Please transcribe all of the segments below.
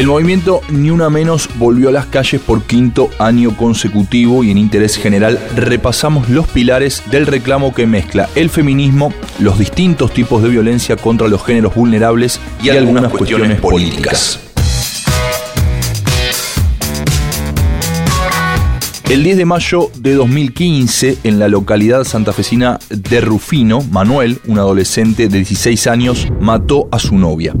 El movimiento Ni Una Menos volvió a las calles por quinto año consecutivo y en interés general repasamos los pilares del reclamo que mezcla el feminismo, los distintos tipos de violencia contra los géneros vulnerables y, algunas, cuestiones, políticas. El 10 de mayo de 2015, en la localidad santafesina de Rufino, Manuel, un adolescente de 16 años, mató a su novia.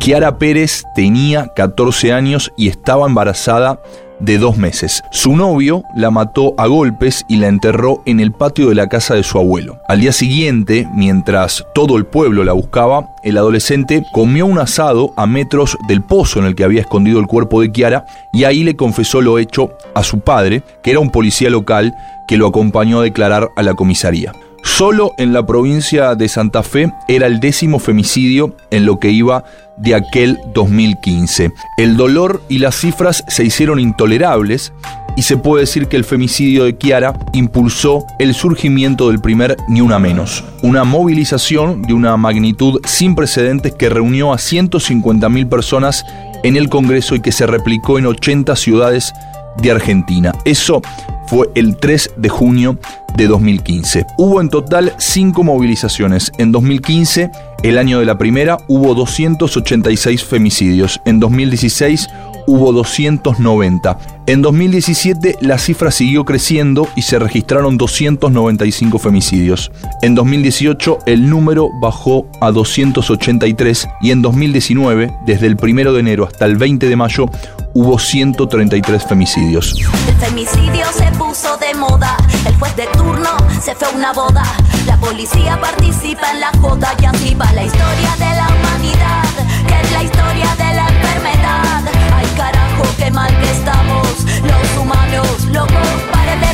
Kiara Pérez tenía 14 años y estaba embarazada de dos meses. Su novio la mató a golpes y la enterró en el patio de la casa de su abuelo. Al día siguiente, mientras todo el pueblo la buscaba, el adolescente comió un asado a metros del pozo en el que había escondido el cuerpo de Kiara y ahí le confesó lo hecho a su padre, que era un policía local que lo acompañó a declarar a la comisaría. Solo en la provincia de Santa Fe era el décimo femicidio en lo que iba de aquel 2015. El dolor y las cifras se hicieron intolerables y se puede decir que el femicidio de Kiara impulsó el surgimiento del primer Ni Una Menos, una movilización de una magnitud sin precedentes que reunió a 150.000 personas en el Congreso y que se replicó en 80 ciudades de Argentina. Eso fue el 3 de junio de 2015. Hubo en total cinco movilizaciones. En 2015, el año de la primera, hubo 286 femicidios. En 2016 hubo 290. En 2017 la cifra siguió creciendo y se registraron 295 femicidios. En 2018 el número bajó a 283 y en 2019, desde el 1 de enero hasta el 20 de mayo, hubo 133 femicidios. El femicidio se puso de moda, el juez de turno se fue a una boda, la policía participa en la joda y así va la historia de la humanidad, que es la historia de la enfermedad. Ay carajo, qué mal que estamos, los humanos, locos, paren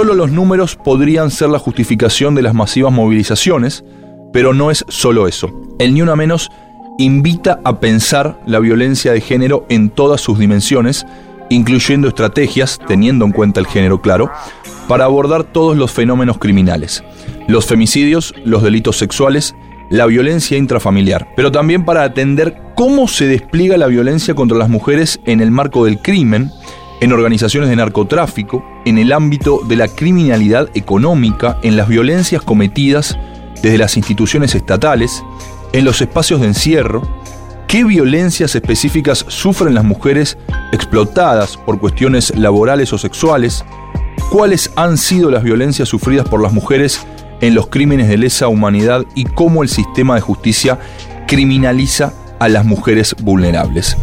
Solo los números podrían ser la justificación de las masivas movilizaciones, pero no es solo eso. El Ni Una Menos invita a pensar la violencia de género en todas sus dimensiones, incluyendo estrategias, teniendo en cuenta el género claro, para abordar todos los fenómenos criminales, los femicidios, los delitos sexuales, la violencia intrafamiliar, pero también para atender cómo se despliega la violencia contra las mujeres en el marco del crimen, en organizaciones de narcotráfico, en el ámbito de la criminalidad económica, en las violencias cometidas desde las instituciones estatales, en los espacios de encierro, qué violencias específicas sufren las mujeres explotadas por cuestiones laborales o sexuales, cuáles han sido las violencias sufridas por las mujeres en los crímenes de lesa humanidad y cómo el sistema de justicia criminaliza a las mujeres vulnerables.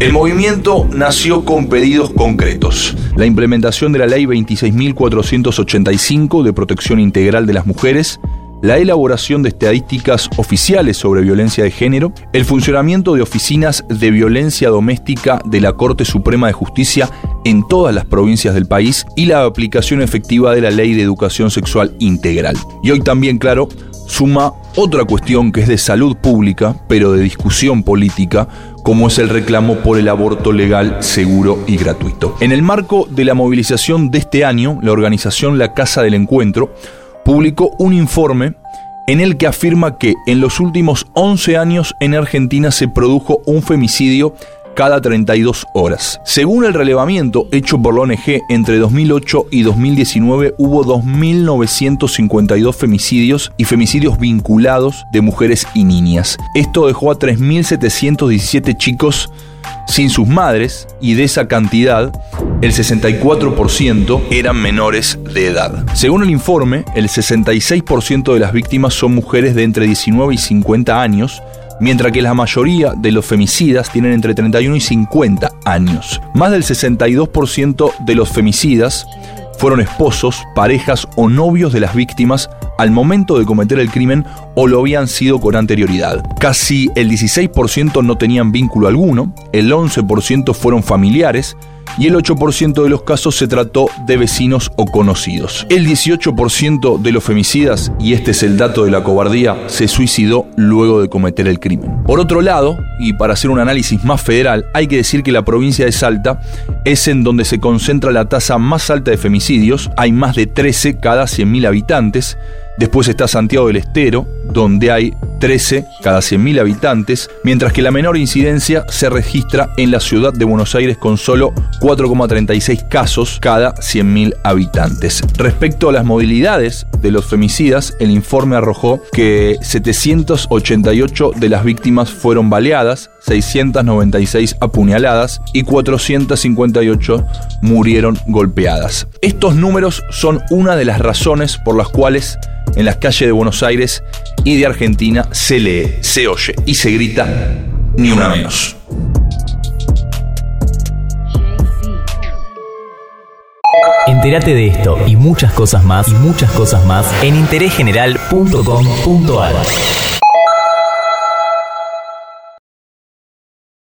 El movimiento nació con pedidos concretos. La implementación de la ley 26.485 de protección integral de las mujeres, la elaboración de estadísticas oficiales sobre violencia de género, el funcionamiento de oficinas de violencia doméstica de la Corte Suprema de Justicia en todas las provincias del país y la aplicación efectiva de la Ley de Educación Sexual Integral. Y hoy también, claro, suma otra cuestión que es de salud pública, pero de discusión política, como es el reclamo por el aborto legal, seguro y gratuito. En el marco de la movilización de este año, la organización La Casa del Encuentro publicó un informe en el que afirma que en los últimos 11 años en Argentina se produjo un femicidio cada 32 horas. Según el relevamiento hecho por la ONG entre 2008 y 2019 hubo 2.952 femicidios y femicidios vinculados de mujeres y niñas. Esto dejó a 3.717 chicos sin sus madres y de esa cantidad el 64% eran menores de edad. Según el informe, el 66% de las víctimas son mujeres de entre 19 y 50 años, mientras que la mayoría de los femicidas tienen entre 31 y 50 años. Más del 62% de los femicidas fueron esposos, parejas o novios de las víctimas al momento de cometer el crimen o lo habían sido con anterioridad. Casi el 16% no tenían vínculo alguno, el 11% fueron familiares, y el 8% de los casos se trató de vecinos o conocidos. El 18% de los femicidas, y este es el dato de la cobardía, se suicidó luego de cometer el crimen. Por otro lado, y para hacer un análisis más federal, hay que decir que la provincia de Salta es en donde se concentra la tasa más alta de femicidios, hay más de 13 cada 100.000 habitantes, Después está Santiago del Estero, donde hay 13 cada 100.000 habitantes, mientras que la menor incidencia se registra en la ciudad de Buenos Aires con solo 4,36 casos cada 100.000 habitantes. Respecto a las movilidades de los femicidas, el informe arrojó que 788 de las víctimas fueron baleadas, 696 apuñaladas y 458 murieron golpeadas. Estos números son una de las razones por las cuales en las calles de Buenos Aires y de Argentina se lee, se oye y se grita ni una menos. Entérate de esto y muchas cosas más y muchas cosas más en interésgeneral.com.ar.